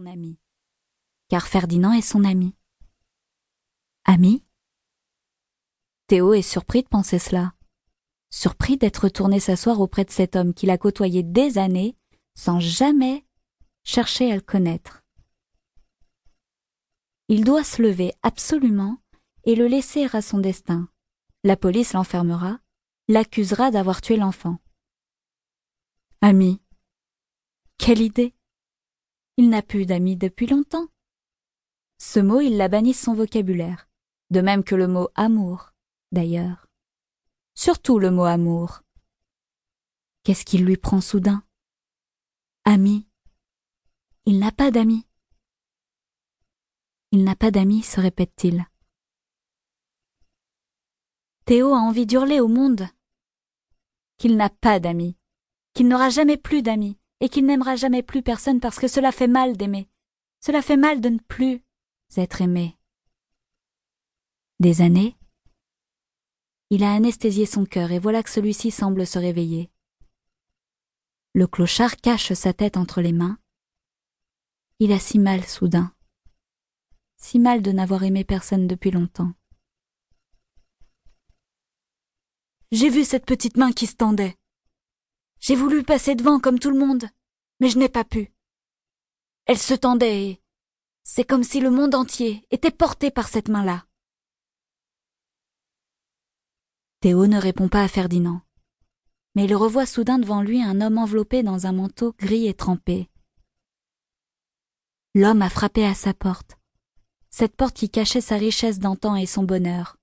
ami. Car Ferdinand est son ami. Ami? Théo est surpris de penser cela. Surpris d'être retourné s'asseoir auprès de cet homme qu'il a côtoyé des années sans jamais chercher à le connaître. Il doit se lever absolument et le laisser à son destin. La police l'enfermera, l'accusera d'avoir tué l'enfant. Ami. Quelle idée. Il n'a plus d'amis depuis longtemps. Ce mot, il l'a banni de son vocabulaire, de même que le mot amour, d'ailleurs. Surtout le mot amour. Qu'est-ce qu'il lui prend soudain? Ami. Il n'a pas d'amis. Il n'a pas d'amis, se répète-t-il. Théo a envie d'hurler au monde qu'il n'a pas d'amis, qu'il n'aura jamais plus d'amis, et qu'il n'aimera jamais plus personne parce que cela fait mal d'aimer. Cela fait mal de ne plus être aimé. Des années, il a anesthésié son cœur et voilà que celui-ci semble se réveiller. Le clochard cache sa tête entre les mains. Il a si mal soudain. Si mal de n'avoir aimé personne depuis longtemps. J'ai vu cette petite main qui se tendait. J'ai voulu passer devant comme tout le monde, mais je n'ai pas pu. Elle se tendait et c'est comme si le monde entier était porté par cette main-là. Théo ne répond pas à Ferdinand, mais il revoit soudain devant lui un homme enveloppé dans un manteau gris et trempé. L'homme a frappé à sa porte, cette porte qui cachait sa richesse d'antan et son bonheur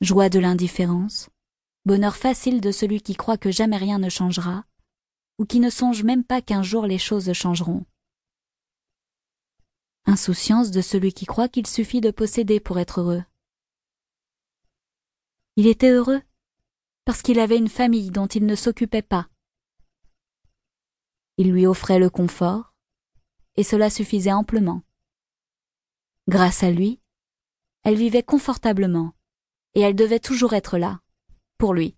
joie de l'indifférence, bonheur facile de celui qui croit que jamais rien ne changera, ou qui ne songe même pas qu'un jour les choses changeront. Insouciance de celui qui croit qu'il suffit de posséder pour être heureux. Il était heureux parce qu'il avait une famille dont il ne s'occupait pas. Il lui offrait le confort, et cela suffisait amplement. Grâce à lui, elle vivait confortablement, et elle devait toujours être là, pour lui.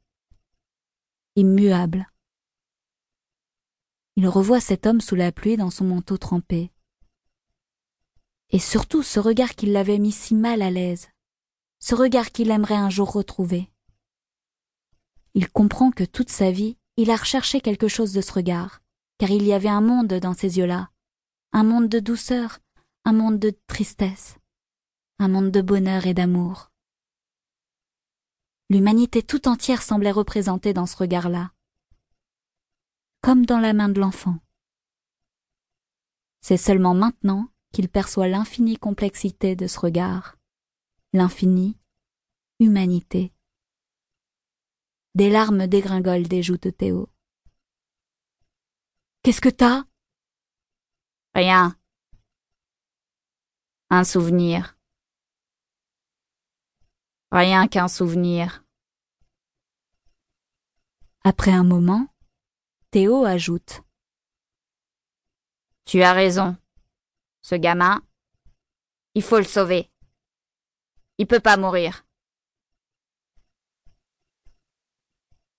Immuable. Il revoit cet homme sous la pluie dans son manteau trempé. Et surtout ce regard qui l'avait mis si mal à l'aise, ce regard qu'il aimerait un jour retrouver. Il comprend que toute sa vie, il a recherché quelque chose de ce regard, car il y avait un monde dans ces yeux-là, un monde de douceur, un monde de tristesse, un monde de bonheur et d'amour. L'humanité tout entière semblait représentée dans ce regard-là, comme dans la main de l'enfant. C'est seulement maintenant qu'il perçoit l'infinie complexité de ce regard, l'infinie humanité. Des larmes dégringolent des joues de Théo. Qu'est-ce que t'as? Rien. Un souvenir. Rien qu'un souvenir. Après un moment, Théo ajoute. Tu as raison. Ce gamin, il faut le sauver. Il peut pas mourir.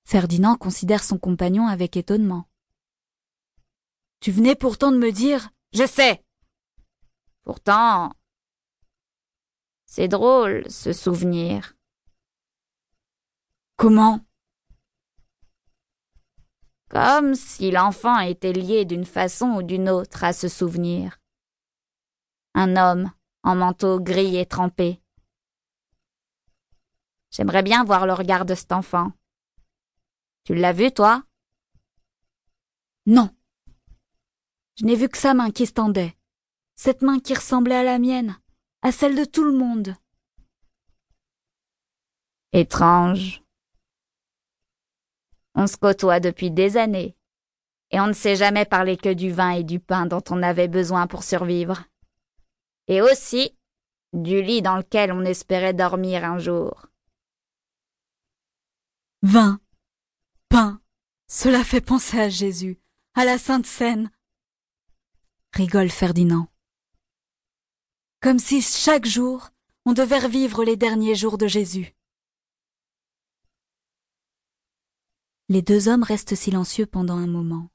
Ferdinand considère son compagnon avec étonnement. Tu venais pourtant de me dire. Je sais. Pourtant. C'est drôle, ce souvenir. Comment? Comme si l'enfant était lié d'une façon ou d'une autre à ce souvenir. Un homme en manteau gris et trempé. J'aimerais bien voir le regard de cet enfant. Tu l'as vu, toi? Non. Je n'ai vu que sa main qui se tendait. Cette main qui ressemblait à la mienne, à celle de tout le monde. Étrange. On se côtoie depuis des années, et on ne s'est jamais parlé que du vin et du pain dont on avait besoin pour survivre. Et aussi du lit dans lequel on espérait dormir un jour. Vin, pain, cela fait penser à Jésus, à la Sainte Seine. Rigole Ferdinand. Comme si chaque jour on devait revivre les derniers jours de Jésus. Les deux hommes restent silencieux pendant un moment.